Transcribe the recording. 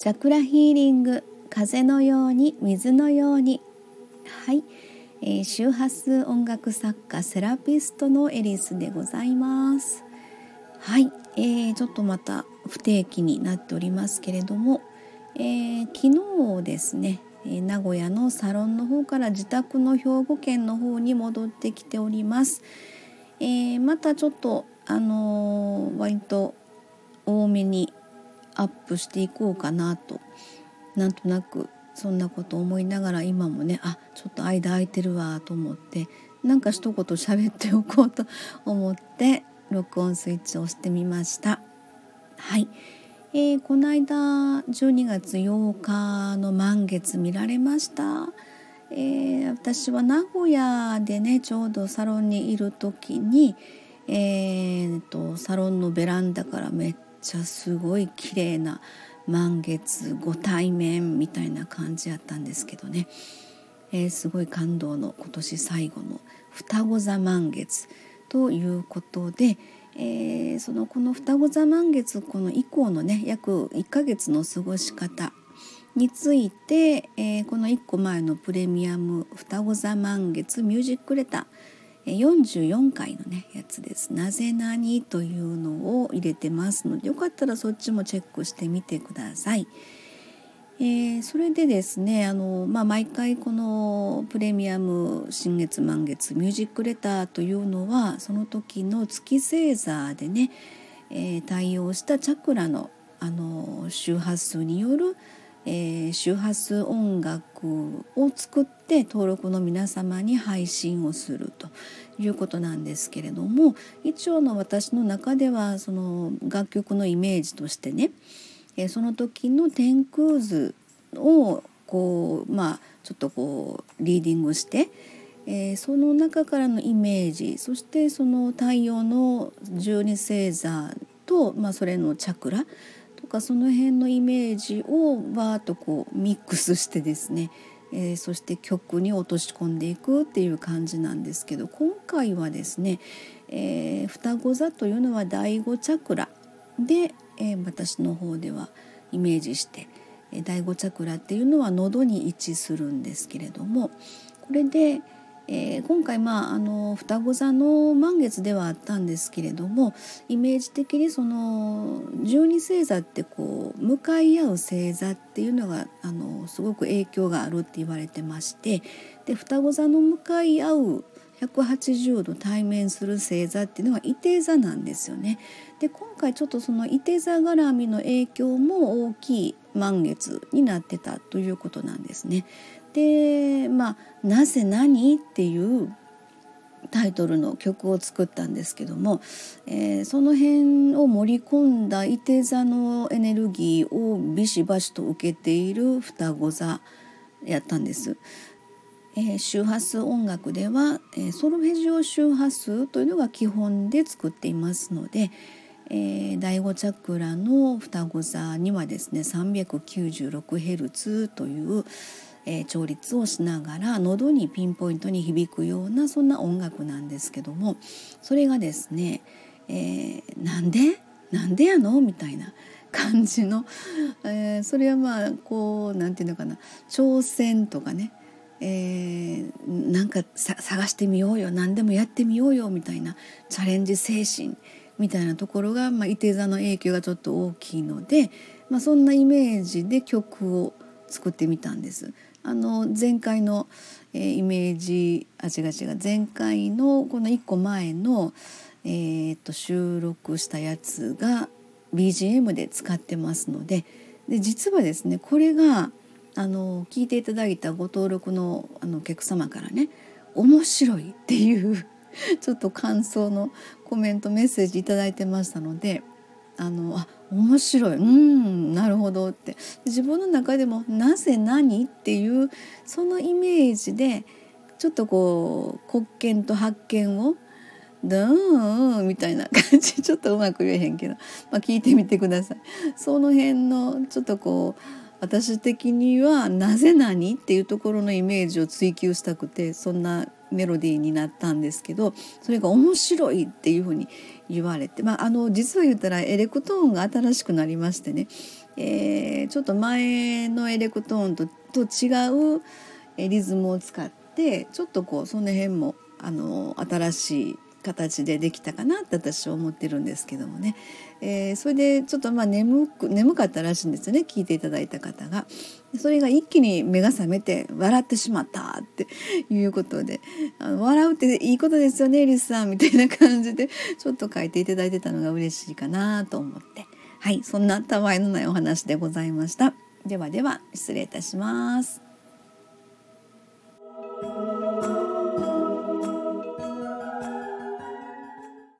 チャクラヒーリング風のように水のように。はい、えー、周波数音楽作家セラピストのエリスでございます。はい、えー、ちょっとまた不定期になっておりますけれども、えー、昨日ですね名古屋のサロンの方から自宅の兵庫県の方に戻ってきております、えー、またちょっとあのー、割と多めにアップしていこうかなと。なんとなくそんなこと思いながら今もねあちょっと間空いてるわと思ってなんか一言喋っておこうと思って録音スイッチを押してみました。はい、えー、この間12月8日の満月見られました。えー、私は名古屋でねちょうどサロンにいる時に、えーとサロンのベランダからめっちゃすごい綺麗な満月ご対面みたいな感じやったんですけどね、えー、すごい感動の今年最後の双子座満月ということで、えー、そのこの双子座満月この以降のね約1ヶ月の過ごし方について、えー、この1個前のプレミアム双子座満月ミュージックレター44回のねやつです「なぜなに?」というのを入れてますのでよかったらそっちもチェックしてみてください。えー、それでですねあの、まあ、毎回このプレミアム新月満月ミュージックレターというのはその時の月星座でね、えー、対応したチャクラのあの周波数によるえー、周波数音楽を作って登録の皆様に配信をするということなんですけれども一応の私の中ではその楽曲のイメージとしてね、えー、その時の天空図をこうまあちょっとこうリーディングして、えー、その中からのイメージそしてその太陽の十二星座と、まあ、それのチャクラかその辺のイメージをバーッとこうミックスしてですね、えー、そして曲に落とし込んでいくっていう感じなんですけど今回はですね、えー、双子座というのは第五チャクラで、えー、私の方ではイメージしてえ第五チャクラっていうのは喉に位置するんですけれどもこれで、えー、今回まああの双子座の満月ではあったんですけれどもイメージ的にその十二星座ってこう向かい合う星座っていうのがあのすごく影響があるって言われてましてで双子座の向かい合う180度対面する星座っていうのは伊手座なんですよね。で今回ちょっとその伊手座絡みの影響も大きい満月になってたということなんですね。でまあ「なぜ何?」っていうタイトルの曲を作ったんですけども、えー、その辺を盛り込んだいて座のエネルギーをビシバシと受けている双子座やったんです。えー、周波数音楽では、えー、ソルフェジオ周波数というのが基本で作っていますので、えー、第5チャクラの双子座にはですね 396Hz という、えー、調律をしながら喉にピンポイントに響くようなそんな音楽なんですけどもそれがですね、えー、なんで？なんでやの？みたいな感じの、えー、それはまあこうなんていうのかな。挑戦とかねえー、なんか探してみようよ。何でもやってみようよ。みたいな。チャレンジ精神。みたいなところが、まあ、伊手座の影響がちょっと大きいので、まあ、そんなイメージで曲を作ってみたんです。あの前回の、えー、イメージあ違う違う前回のこの1個前の、えー、と収録したやつが BGM で使ってますのでで実はですねこれがあの聞いていただいたご登録のあのお客様からね面白いっていうちょっと感想のコメントメッセージ頂いてましたのであのあ面白いうんなるほどって自分の中でも「なぜ何?」っていうそのイメージでちょっとこう国権と発見をドーンみたいな感じ ちょっとうまく言えへんけど、まあ、聞いてみてください。その辺のちょっとこう私的には「なぜ何?」っていうところのイメージを追求したくてそんなメロディーになったんですけどそれが面白いっていうふうに言われて、まあ、あの実は言ったらエレクトーンが新しくなりましてね、えー、ちょっと前のエレクトーンとと違うリズムを使ってちょっとこうその辺もあの新しい形でできたかなって私は思ってるんですけどもね、えー、それでちょっとまあ眠く眠かったらしいんですよね聞いていただいた方が。それが一気に目が覚めて笑ってしまったっていうことであの笑うっていいことですよねエリスさんみたいな感じでちょっと書いていただいてたのが嬉しいかなと思ってはいそんなたわいのないお話でございました。ではでは失礼いたします。